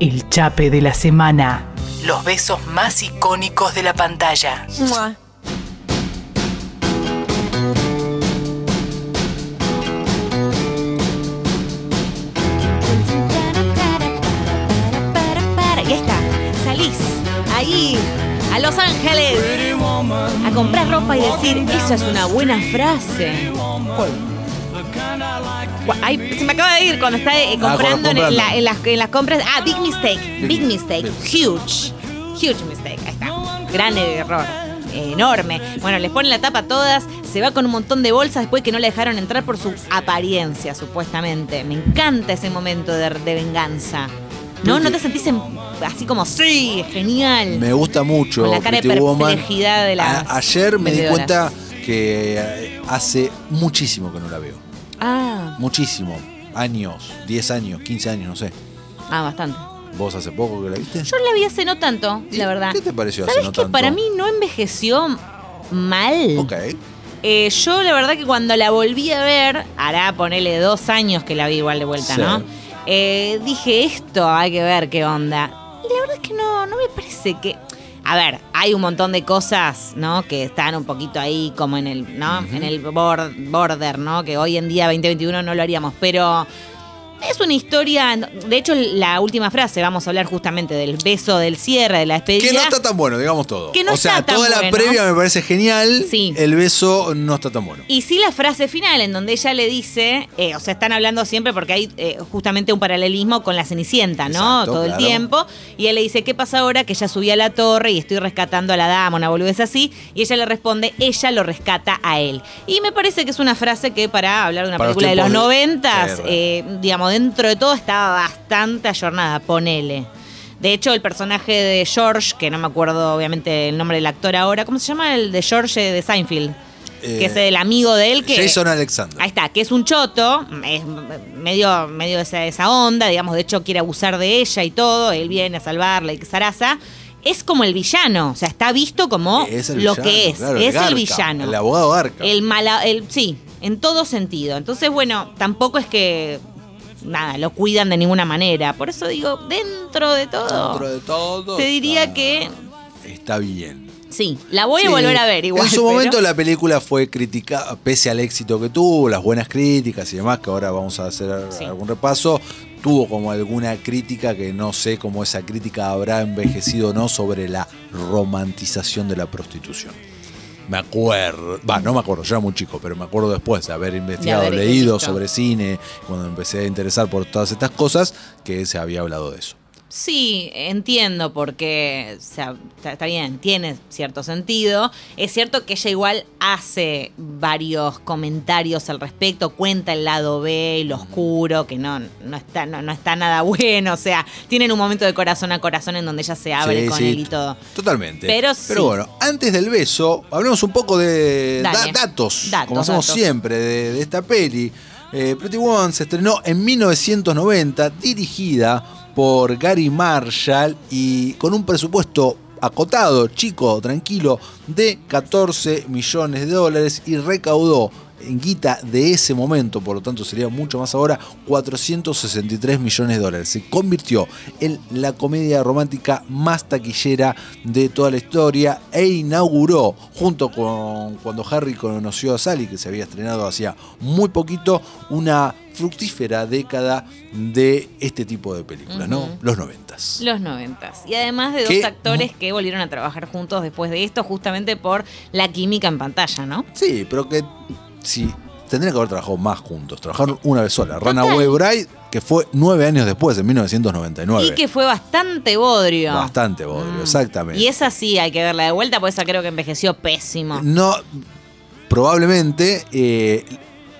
El chape de la semana. Los besos más icónicos de la pantalla. Mua. Está, salís ahí a Los Ángeles a comprar ropa y decir, eso es una buena frase. Ay, se me acaba de ir cuando está eh, comprando, en, comprando. la- en las, en las compras. Ah, big mistake, big mistake, huge, huge mistake. Ahí está, gran error, enorme. Bueno, les ponen la tapa a todas, se va con un montón de bolsas después que no la dejaron entrar por su apariencia, supuestamente. Me encanta ese momento de, de venganza. ¿No? ¿No te sentís en- así como, sí, genial? Me gusta mucho. Con la cara de Woman. perplejidad de las A- ayer me di cuenta que eh, hace muchísimo que no la veo. Ah, Muchísimo. Años, 10 años, 15 años, no sé. ah, bastante. ¿Vos hace poco que la viste? Yo la vi hace no tanto, ¿Y la verdad. qué te pareció hace ¿Sabes no que tanto? para mí no envejeció mal? Ok. Eh, yo la verdad que cuando la volví a ver, hará ponerle dos años que la vi igual de vuelta, Sí. ¿no? Eh, dije, esto hay que ver qué onda. Y la verdad es que no, no me parece que... A ver, hay un montón de cosas, ¿no? Que están un poquito ahí como en el, ¿no? En el bor- border, ¿no? Que hoy en día, 2021, no lo haríamos. Pero es una historia... De hecho, la última frase, vamos a hablar justamente del beso del cierre, de la despedida. Que no está tan bueno, digamos todo. Que no o sea, está tan toda la bueno. previa me parece genial. Sí. El beso no está tan bueno. Y sí la frase final en donde ella le dice, eh, o sea, están hablando siempre porque hay eh, justamente un paralelismo con la Cenicienta, ¿no? Exacto, Todo el tiempo. Y él le dice, ¿qué pasa ahora? Que ella subía a la torre y estoy rescatando a la dama, una boludez así. Y ella le responde, ella lo rescata a él. Y me parece que es una frase que para hablar de una Para los película de los noventas, eh, digamos, dentro de todo estaba bastante ayornada, ponele. De hecho, el personaje de George, que no me acuerdo obviamente el nombre del actor ahora, ¿cómo se llama? El de George de Seinfeld. Eh, que es el amigo de él que... Jason Alexander. Ahí está, que es un choto, es medio, medio esa, esa onda, digamos, de hecho quiere abusar de ella y todo, él viene a salvarla y zaraza. Es como el villano, o sea, está visto como Es lo villano, que es, claro, es Garca, el villano. El abogado Garca. El mala, el, sí, en todo sentido. Entonces, bueno, tampoco es que nada, lo cuidan de ninguna manera. Por eso digo, dentro de todo, Dentro de todo. te diría está- que Está bien. sí, la voy Sí, a volver a ver igual. En su pero- momento la película fue criticada, pese al éxito que tuvo, las buenas críticas y demás, que ahora vamos a hacer Sí. algún repaso, tuvo como alguna crítica que no sé cómo esa crítica habrá envejecido o no sobre la romantización de la prostitución. Me acuerdo, va, no me acuerdo, yo era muy chico, pero me acuerdo después de haber investigado, haber leído visto. sobre cine, cuando empecé a interesar por todas estas cosas, que se había hablado de eso. Sí, entiendo porque o sea, está, bien, tiene cierto sentido. Es cierto que ella igual hace varios comentarios al respecto, cuenta el lado B, lo oscuro, que no, no, está, no, no está nada bueno. O sea, tienen un momento de corazón a corazón en donde ella se abre Sí, con sí, él y todo. Totalmente. Pero sí. bueno, antes del beso, hablemos un poco de da- datos, Datos, como hacemos datos. siempre, de, de esta peli. Eh, Pretty Woman se estrenó en 1990, dirigida por Gary Marshall y con un presupuesto acotado, chico, tranquilo, de 14 millones de dólares y recaudó en guita de ese momento, por lo tanto sería mucho más ahora, 463 millones de dólares. Se convirtió en la comedia romántica más taquillera de toda la historia e inauguró, junto con cuando Harry conoció a Sally, que se había estrenado hacía muy poquito, una fructífera década de este tipo de películas, ¿no? Los noventas. Los noventas. Y además de dos Que- actores que volvieron a trabajar juntos después de esto, justamente por la química en pantalla, ¿no? Sí, pero que sí, tendrían que haber trabajado más juntos. Trabajaron una vez sola. Total. Runaway Bride, que fue nueve años después, en 1999. Y que fue bastante bodrio. Bastante bodrio, Mm. exactamente. Y esa sí hay que verla de vuelta, porque esa creo que envejeció pésimo. No, probablemente eh,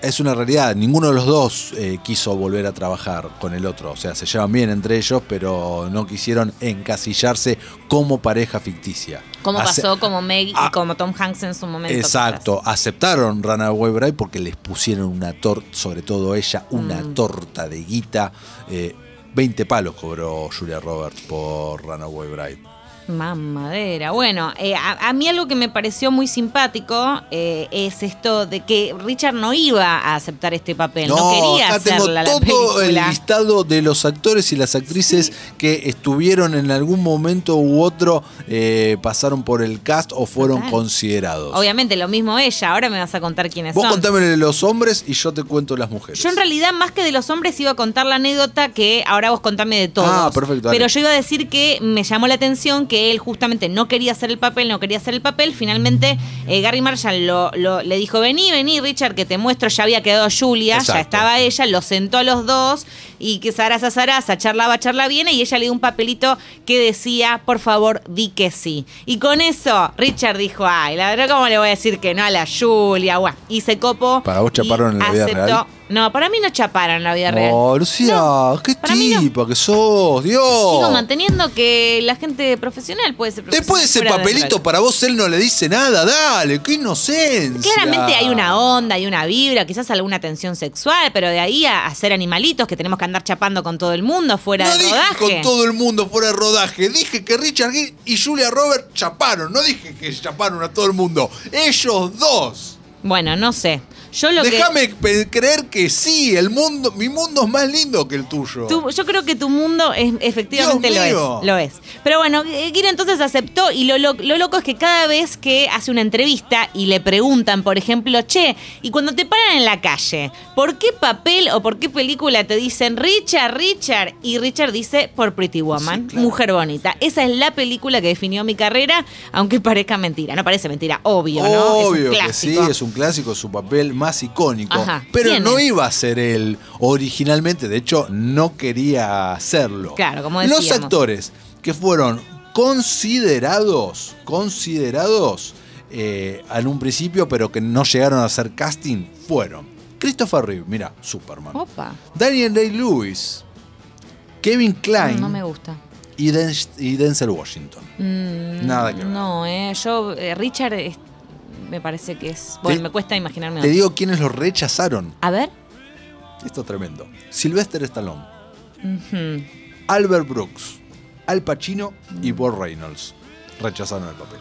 es una realidad. Ninguno de los dos eh, quiso volver a trabajar con el otro. O sea, se llevan bien entre ellos, pero no quisieron encasillarse como pareja ficticia. Como Ace- pasó como Meg y Ah. como Tom Hanks en su momento. Exacto, aceptaron Runaway Bride porque les pusieron una torta, sobre todo ella, una Mm. torta de guita. Eh, 20 palos cobró Julia Roberts por Runaway Bride. Mamadera. Bueno, eh, a, a mí algo que me pareció muy simpático eh, es esto de que Richard no iba a aceptar este papel, no, quería acá tengo hacerla la todo el película. listado de los actores y las actrices que estuvieron en algún momento u otro, eh, pasaron por el cast o fueron Total. considerados. Obviamente, lo mismo ella. Ahora me vas a contar quiénes Vos son. contame de los hombres y yo te cuento las mujeres. Yo en realidad, más que de los hombres, iba a contar la anécdota que ahora vos contame de todos. Ah, perfecto, dale. Pero yo iba a decir que me llamó la atención que él justamente no quería hacer el papel, no quería hacer el papel. Finalmente, eh, Gary Marshall lo, lo- le dijo, vení, vení, Richard, que te muestro. Ya había quedado Julia, Exacto. ya estaba ella, los sentó a los dos y que Sarasa, Sarasa, charlaba, charla viene y ella le dio un papelito que decía, por favor, di que sí. Y con eso, Richard dijo, ay, la verdad, ¿cómo le voy a decir que no a la Julia? Buah, y se copó. ¿Para vos y chaparon en la vida aceptó. real? No, para mí no chaparon en la vida real. Oh, Lucía, No, qué mí no. tipa que sos, Dios. Sigo manteniendo que la gente profesional puede ser profesional. Después de ese papelito para vos, él no le dice nada, dale, qué inocencia. Claramente hay una onda, hay una vibra, quizás alguna tensión sexual, pero de ahí a, ser animalitos que tenemos que andar chapando con todo el mundo fuera No de dije rodaje. con todo el mundo fuera de rodaje, dije que Richard Gere y Julia Roberts chaparon, no dije que chaparon a todo el mundo, ellos dos. Bueno, no sé. Yo lo que. Déjame creer que sí, el mundo, mi mundo es más lindo que el tuyo. Tu- yo creo que tu mundo es, efectivamente Dios lo mío. es, lo es. Pero bueno, Gira entonces aceptó y lo, lo- lo loco es que cada vez que hace una entrevista y le preguntan, por ejemplo, che, y cuando te paran en la calle, ¿por qué papel o por qué película te dicen Richard, Richard? Y Richard dice por Pretty Woman, Sí, claro. Mujer Bonita. Esa es la película que definió mi carrera, aunque parezca mentira. No parece mentira, obvio, ¿no? Obvio que sí, es un clásico, su papel más icónico. Ajá. Pero ¿Quién no es? iba a ser él originalmente, de hecho, no quería hacerlo. Claro, como Los actores que fueron considerados, considerados eh, en un principio, pero que no llegaron a hacer casting, fueron Christopher Reeve, mira, Superman. Opa, Daniel Day-Lewis, Kevin Klein no me gusta. y, Den- y Denzel Washington. Mm, Nada que ver. No, eh, yo, eh, Richard, es- me parece que es. Bueno, Te- me cuesta imaginarme. Te otro. digo quiénes los rechazaron. A ver. Esto es tremendo. Sylvester Stallone. Albert Brooks, Al Pacino y Bob Reynolds rechazaron el papel.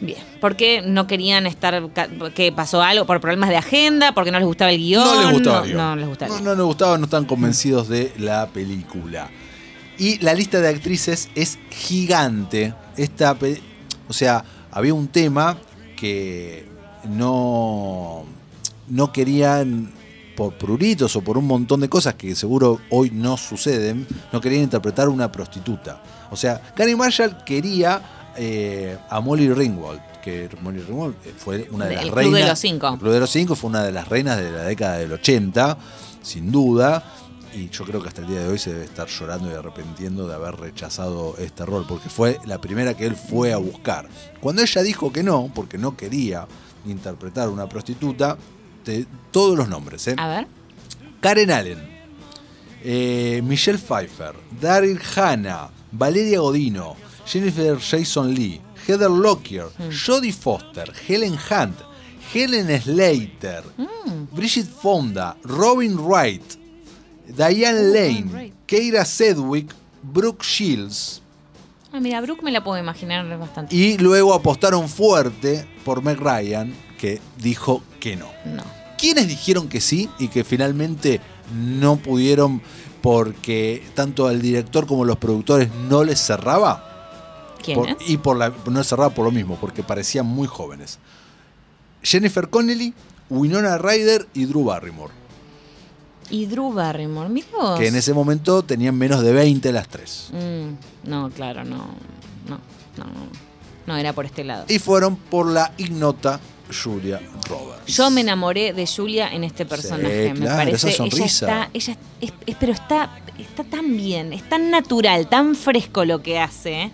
Bien. ¿Por qué no querían estar. ¿Qué pasó algo? ¿Por problemas de agenda? ¿Porque no les gustaba el guion? No les gustaba No, el guion. no les gustaba. el No, guion. no les gustaba, no están convencidos de la película. Y la lista de actrices es gigante. Esta, o sea, había un tema que no, no querían, por pruritos o por un montón de cosas que seguro hoy no suceden, no querían interpretar una prostituta. O sea, Gary Marshall quería eh, a Molly Ringwald, que Molly Ringwald eh, fue una de El las Club de reinas. los Cinco. El Club de los Cinco fue una de las reinas de la década del 80, sin duda. Y yo creo que hasta el día de hoy se debe estar llorando y arrepintiendo de haber rechazado este rol, porque fue la primera que él fue a buscar. Cuando ella dijo que no, porque no quería interpretar una prostituta, te- todos los nombres, ¿eh? A ver. Karen Allen, eh, Michelle Pfeiffer, Daryl Hannah, Valeria Godino, Jennifer Jason Lee, Heather Lockyer, Jodie Foster, Helen Hunt, Helen Slater, Bridget Fonda, Robin Wright, Diane Lane. Keira Sedgwick, Brooke Shields. Ah, mira, Brooke me la puedo imaginar bastante. Y luego apostaron fuerte por Meg Ryan, que dijo que no. No. ¿Quiénes dijeron que sí y que finalmente no pudieron porque tanto al director como los productores no les cerraba? ¿Quién Por- es? y por la, no les cerraba por lo mismo, porque parecían muy jóvenes. Jennifer Connelly, Winona Ryder y Drew Barrymore, Y Drew Barrymore, mira vos. que en ese momento tenían menos de 20 las tres. Mm, no, claro, no. No, no, no. No era por este lado. Y fueron por la ignota Julia Roberts. Yo me enamoré de Julia en este personaje. me claro, parece. esa sonrisa. Ella está, ella es- es- pero está, está tan bien, es tan natural, tan fresco lo que hace.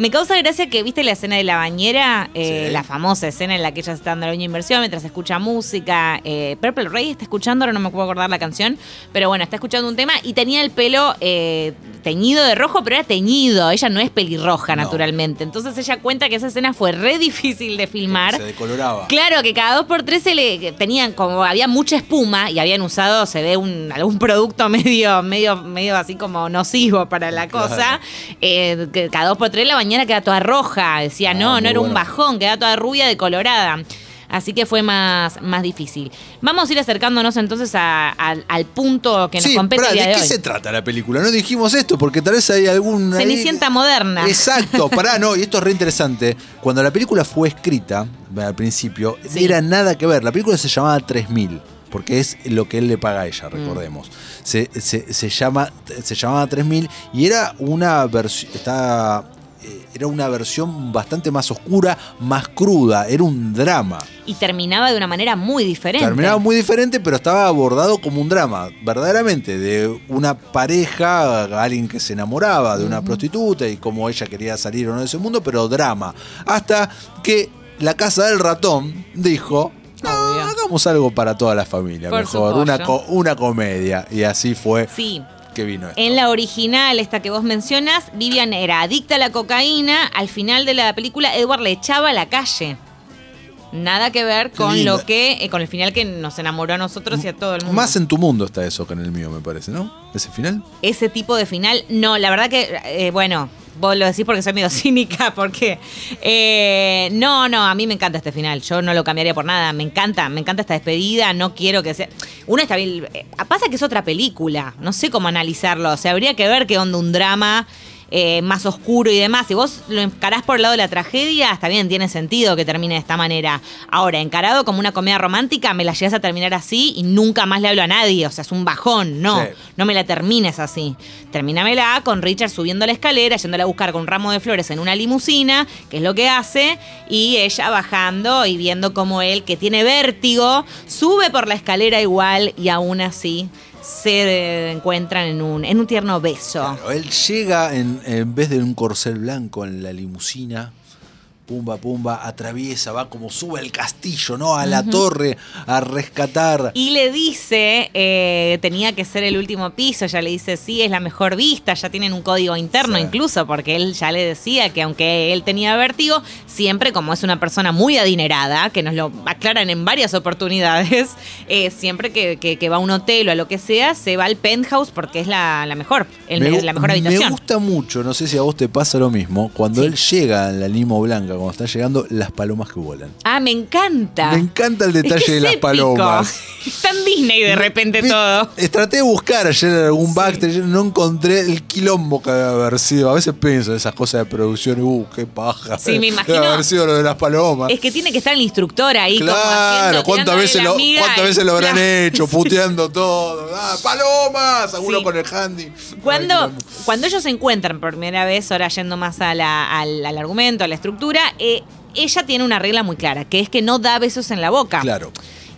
Me causa gracia que, viste la escena de la bañera, Eh, Sí. la famosa escena en la que ella está dando la uña inversión mientras escucha música. Eh, Purple Ray está escuchando, ahora no me puedo acordar la canción, pero bueno, está escuchando un tema y tenía el pelo eh, teñido de rojo, pero era teñido. Ella no es pelirroja, No. naturalmente. Entonces ella cuenta que esa escena fue re difícil de filmar. Se decoloraba. Claro, que cada dos por tres se le tenían como había mucha espuma y habían usado, se ve un algún producto medio, medio, medio así como nocivo para la cosa. Claro. eh, que cada dos por tres la bañera mañana queda toda roja. Decía, Ah, no, no era un bajón, queda toda rubia de colorada. Así que fue más, más difícil. Vamos a ir acercándonos entonces a- al- al punto que nos Sí, compete pará, el día ¿de de, qué hoy. se trata la película? No dijimos esto porque tal vez hay algún... ahí- Cenicienta moderna. Exacto, pará, no, y esto es re interesante. Cuando la película fue escrita, al principio, Sí. era nada que ver. La película se llamaba 3000, porque es lo que él le paga a ella, Mm. recordemos. Se, se- se llama, se llamaba 3000 y era una versión. Está. Era una versión bastante más oscura, más cruda, era un drama. Y terminaba de una manera muy diferente. Terminaba muy diferente, pero estaba abordado como un drama, verdaderamente, de una pareja, alguien que se enamoraba de una prostituta y cómo ella quería salir o no de ese mundo, pero drama. Hasta que la casa del ratón dijo. "No, Obvio. hagamos algo para toda la familia, Por mejor, una, co- una comedia. Y así fue Sí. Que vino esto. En la original, esta que vos mencionas, Vivian era adicta a la cocaína. Al final de la película, Edward le echaba a la calle. Nada que ver con lo que, eh, con el final que nos enamoró a nosotros y a todo el mundo. Más en tu mundo está eso que en el mío, me parece, ¿no? Ese final. Ese tipo de final, no, la verdad que, eh, bueno, vos lo decís porque soy medio cínica, porque eh, no, no, a mí me encanta este final, yo no lo cambiaría por nada, me encanta, me encanta esta despedida, no quiero que sea... Uno está bien, eh, pasa que es otra película, no sé cómo analizarlo, o sea, habría que ver qué onda un drama. Eh, más oscuro y demás. Si vos lo encarás por el lado de la tragedia, está bien, tiene sentido que termine de esta manera. Ahora, encarado como una comedia romántica, me la llegas a terminar así y nunca más le hablo a nadie. O sea, es un bajón, no. Sí. No me la termines así. Termínamela con Richard subiendo la escalera, yéndola a buscar con un ramo de flores en una limusina, que es lo que hace, y ella bajando y viendo cómo él, que tiene vértigo, sube por la escalera igual y aún así se encuentran en un, en un tierno beso. Él llega en, en vez de un corcel blanco en la limusina. Pumba, pumba, atraviesa, va como sube al castillo, ¿no? A la torre a rescatar. Y le dice, eh, tenía que ser el último piso, ya le dice, sí, es la mejor vista, ya tienen un código interno Sí. incluso, porque él ya le decía que aunque él tenía vértigo, siempre como es una persona muy adinerada, que nos lo aclaran en varias oportunidades, eh, siempre que, que- que va a un hotel o a lo que sea, se va al penthouse porque es la, la mejor, el me- la mejor Me habitación. gusta mucho, no sé si a vos te pasa lo mismo, cuando Sí. él llega en la limo blanca, cuando está llegando, las palomas que vuelan. Ah, me encanta. Me encanta el Es detalle que de las épico. palomas. Está en Disney de repente todo. Traté de buscar ayer algún backstage, no encontré el quilombo que debe haber sido. A veces pienso en esas cosas de producción y, uh, qué paja. Sí, me imagino. Debe haber sido lo de las palomas. Es que tiene que estar el instructor ahí. como Claro, haciendo, ¿cuántas veces, lo, cuántas veces lo habrán Claro. hecho? Puteando todo. Ah, ¡Palomas! Alguno Sí. con el handy. Cuando, cuando ellos se encuentran por primera vez, ahora yendo más a la- al, al argumento, a la estructura, eh, ella tiene una regla muy clara, que es que no da besos en la boca. Claro,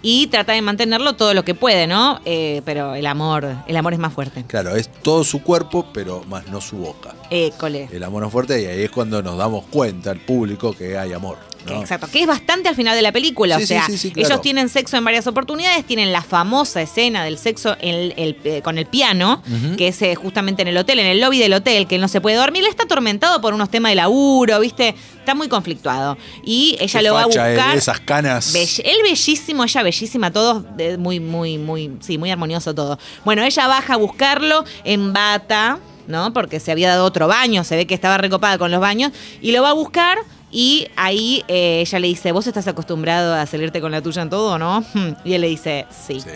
Y trata de mantenerlo todo lo que puede, ¿no? Eh, pero el amor, el amor es más fuerte. claro, es todo su cuerpo, pero más no su boca. Eh, cole. El amor es fuerte y ahí es cuando nos damos cuenta, el público, que hay amor. ¿No? Exacto, que es bastante al final de la película. Sí, o sea, sí, sí, claro. ellos tienen sexo en varias oportunidades, tienen la famosa escena del sexo en el- el- eh, con el piano, que es eh, justamente en el hotel, en el lobby del hotel, que él no se puede dormir. Él está atormentado por unos temas de laburo, ¿viste? Está muy conflictuado. Y ella Qué lo va a eh, buscar. esas canas. Bell- él bellísimo, ella bellísima, todos muy, muy, muy, sí, muy armonioso todo. Bueno, ella baja a buscarlo en bata, ¿no? Porque se había dado otro baño, se ve que estaba recopada con los baños, y lo va a buscar. Y ahí eh, ella le dice, ¿vos estás acostumbrado a salirte con la tuya en todo, no? Y él le dice, sí. Sí.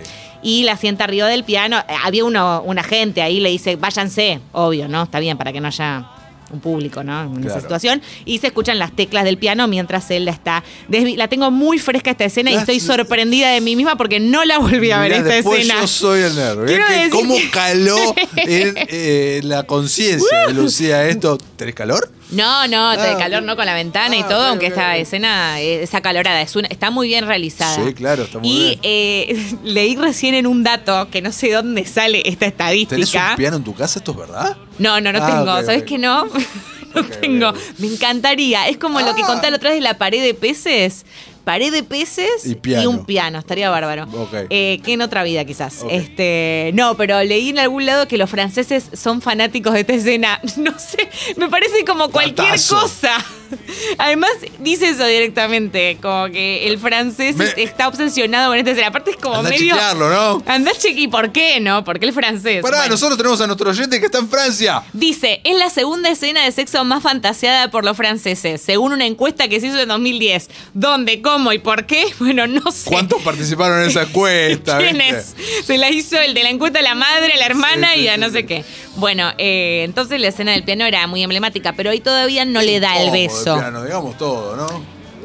Y la sienta arriba del piano. Eh, Había uno, un agente ahí, le dice, váyanse. Obvio, ¿no? Está bien, para que no haya un público, ¿no? En esa situación. Y se escuchan las teclas del piano mientras él la está... La tengo muy fresca esta escena y estoy sorprendida de mí misma porque no la volví a ver Mirá, esta escena. yo soy el nerd. decir ¿Cómo que- caló en eh, la conciencia de Lucía esto? ¿Tenés calor? No, no, Ah, de calor, ¿no? Con la ventana y ah, todo, aunque esta escena es acalorada, es una- está muy bien realizada. Sí, claro, está muy y, bien. eh, leí recién en un dato que no sé dónde sale esta ¿Tenés estadística. un piano en tu casa? ¿Esto es verdad? No, no, no Ah, tengo. ok, ¿Sabes ok. que no? no tengo. Me encantaría. Es como lo que Ah. conté la otra vez de la pared de peces. Pared de peces Y un piano. Estaría bárbaro. Eh, que en otra vida, quizás. Este, no, pero leí en algún lado que los franceses son fanáticos de esta escena. No sé, me parece como cualquier cosa. Además, dice eso directamente, como que el francés Me- está obsesionado con esta escena. Aparte es como Anda a medio... chequearlo, ¿no? Andá cheque- ¿Y por qué no? Porque el francés. Pará, Bueno. nosotros tenemos a nuestro oyente que está en Francia. Dice, es la segunda escena de sexo más fantaseada por los franceses, según una encuesta que se hizo en 2010. ¿Dónde, cómo y por qué? Bueno, no sé. ¿Cuántos participaron en esa encuesta? ¿Quién viste? es? Se la hizo el de la encuesta la madre, la hermana Sí, sí, y a no sí. sé qué. Bueno, eh, entonces la escena del piano era muy emblemática, pero ahí todavía no le da el Piano, digamos todo, ¿no?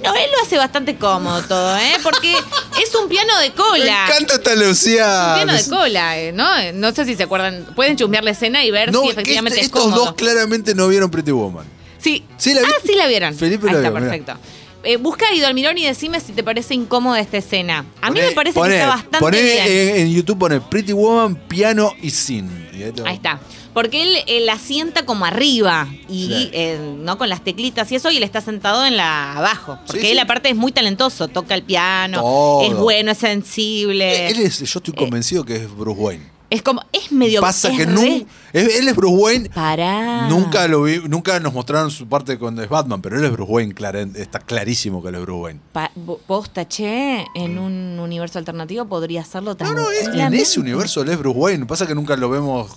No, él lo hace bastante cómodo todo, ¿eh? Porque es un piano de Me cola. encanta esta Un Lucía. piano de cola, eh, ¿no? No sé si se acuerdan. Pueden chusmear la escena y ver No, si efectivamente este- es estos cómodo. dos claramente no vieron Pretty Woman. Sí. ¿Sí la ah, sí la vieron. Felipe Ahí la está, vio, perfecto. Eh, busca a Guido Almirón y decime si te parece incómoda esta escena. A mí me parece poné- que está bastante poné bien. En, en YouTube pone Pretty Woman, piano y sin. Y ahí te- Ahí está. Porque él, eh, la sienta como arriba y Sí. eh, no con las teclitas y eso, y él está sentado en la abajo. Porque Sí, él sí. aparte es muy talentoso, toca el piano, Todo. es bueno, es sensible. Él es, yo estoy convencido que es Bruce Wayne. Es como, es medio Pasa es que él es Bruce Wayne. Pará. Nunca lo vi, nunca nos mostraron su parte cuando es Batman, pero él es Bruce Wayne, clara- está clarísimo que él es Bruce Wayne. Pa- posta, che, en un universo alternativo podría hacerlo No, no, es- en ese universo él es Bruce Wayne. Pasa que nunca lo vemos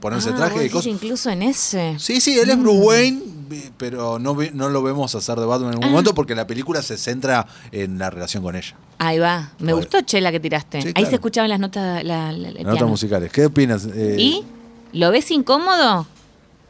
ponerse Ah, traje y cosas. incluso en ese. Sí, sí, él es Bruce Wayne, vi- pero no, no lo vemos hacer de Batman en Ah. ningún momento porque la película se centra en la relación con ella. Ahí va. Me gustó, che, la que tiraste. Sí, Ahí claro. se escuchaban las notas, la, la- el Notas piano. musicales. ¿Qué opinas? Eh, ¿Y? ¿Lo ves incómodo?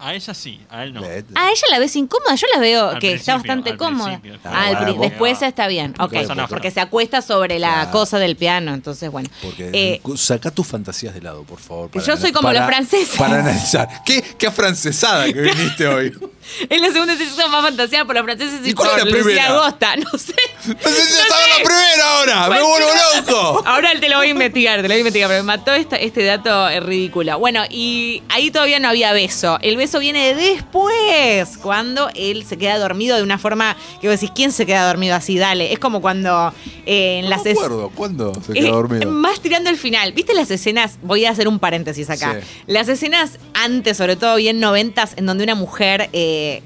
A ella sí, a él no. eh, Ah, ella la ves incómoda. Yo la veo Al que está bastante al cómoda. Ah, Ah, después está bien. Ok. Porque se acuesta sobre la Claro. cosa del piano. Entonces, bueno. Porque Eh, saca tus fantasías de lado, por favor. Yo soy como los franceses. Para analizar. ¿Qué, qué afrancesada que viniste hoy. es la segunda sesión más fantaseada por los franceses y, ¿Y cuál por es la Lucía? Agosta. No sé. Sé si ya estaba la primera ahora. ¡Me vuelvo loco! Ahora te lo voy a investigar, te lo voy a investigar, pero me mató esta- este dato eh, ridículo. Bueno, y ahí todavía no había beso. El beso viene después, cuando él se queda dormido de una forma que vos decís, ¿quién se queda dormido así? Dale. Es como cuando eh, en No las me es- acuerdo. ¿Cuándo se eh, quedó dormido? Más tirando el final. ¿Viste las escenas? Voy a hacer un paréntesis acá. Sí. Las escenas antes, sobre todo bien noventas, en donde una mujer eh,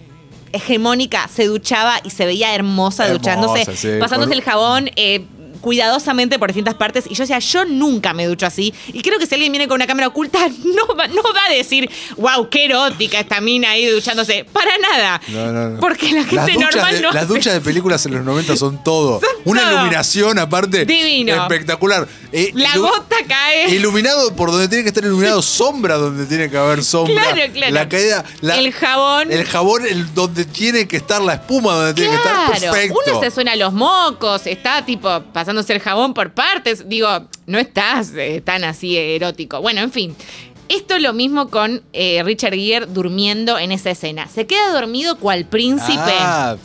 hegemónica se duchaba y se veía hermosa, Hermosa, duchándose, sí, pasándose con- el jabón. eh, cuidadosamente por distintas partes y yo decía, yo nunca me ducho así y creo que si alguien viene con una cámara oculta no va, no va a decir, wow, qué erótica esta mina ahí duchándose, para nada, No, no, no. porque la gente las duchas normal de, no Las duchas de películas en los 90 son todo. Una todo. iluminación aparte. Divino. Espectacular. Eh, La gota cae. Iluminado por donde tiene que estar iluminado, sombra donde tiene que haber sombra. Claro, claro. La caída. la- El jabón. El jabón el, donde tiene que estar la espuma, donde tiene que estar perfecto. uno se suena los mocos, está tipo pasándose el jabón por partes. Digo, no estás eh, tan así erótico. Bueno, en fin. Esto es lo mismo con eh, Richard Gere durmiendo en esa escena. Se queda dormido cual príncipe. Ah.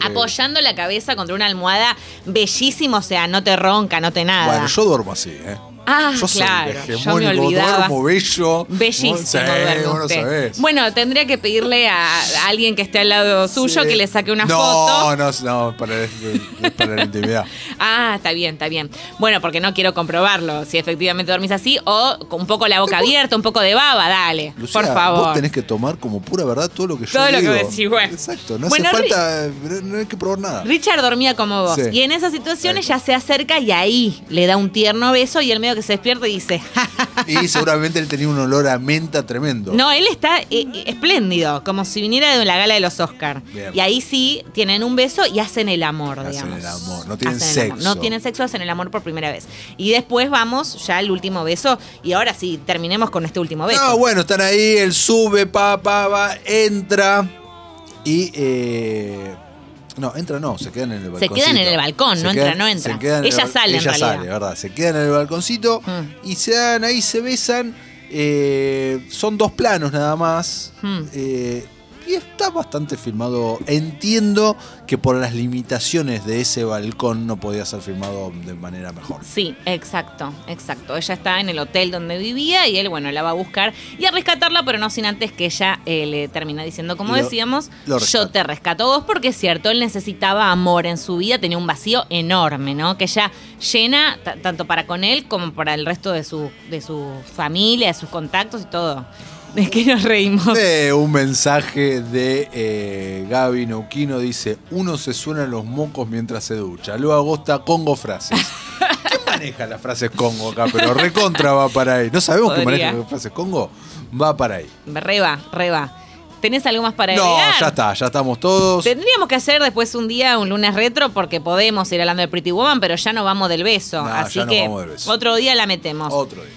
Apoyando la cabeza contra una almohada bellísimo, o sea, no te ronca, no te nada. Bueno, yo duermo así, ¿eh? Ah, yo soy claro, yo me olvidaba. duermo bello. Bellísimo, Sí, usted. Bueno, tendría que pedirle a, a alguien que esté al lado suyo Sí. que le saque una no, foto. No, no, para, es para la intimidad. Ah, está bien, está bien. Bueno, porque no quiero comprobarlo, si efectivamente dormís así, o con un poco la boca abierta, un poco de baba, dale, Lucía, por favor. Vos tenés que tomar como pura verdad todo lo que yo Todo lo que digo. decís, bueno. Exacto, no Bueno, hace falta, no hay que probar nada. Richard dormía como vos. Sí. Y en esa situación ella se acerca y ahí le da un tierno beso y el medio que se despierta y dice. Y seguramente él tenía un olor a menta tremendo. No, él está eh, eh, espléndido, como si viniera de la gala de los Oscar. Bien. Y ahí sí tienen un beso y hacen el amor, Hacen digamos. el amor, no tienen Hacen sexo. No tienen sexo, hacen el amor por primera vez. Y después vamos ya al último beso. Y ahora sí, terminemos con este último beso. No, bueno, están ahí, él sube, pa, pa, va, entra y... eh, no, entra no, se quedan en el balcón. quedan en el balcón, no entra, no entra. Ella sale, en Ella realidad. sale, ¿verdad? Se quedan en el balconcito Mm. y se dan ahí, se besan. eh, son dos planos nada más. Mm. eh, y está bastante filmado. Entiendo que por las limitaciones de ese balcón no podía ser filmado de manera mejor. Sí, exacto, exacto. Ella está en el hotel donde vivía y él, bueno, la va a buscar y a rescatarla, pero no sin antes que ella eh, le termina diciendo, como Lo- decíamos, lo yo te rescato a vos, porque es cierto, él necesitaba amor en su vida, tenía un vacío enorme, ¿no? Que ella llena ta- tanto para con él como para el resto de su, de su familia, de sus contactos y todo. ¿De qué nos reímos? De un mensaje de eh, Gaby Neuquino dice: Uno se suena los mocos mientras se ducha. Luego Agosta Congo frases. ¿Quién maneja las frases Congo acá? Pero recontra va para ahí. ¿No sabemos Podría. maneja las frases Congo? Va para ahí. Reba, reba. ¿Tenés algo más para No, agregar? ya está, ya estamos todos. Tendríamos que hacer después un día un lunes retro porque podemos ir hablando de Pretty Woman, pero ya no vamos del beso. No, Así ya no que vamos del beso. otro día la metemos. Otro día.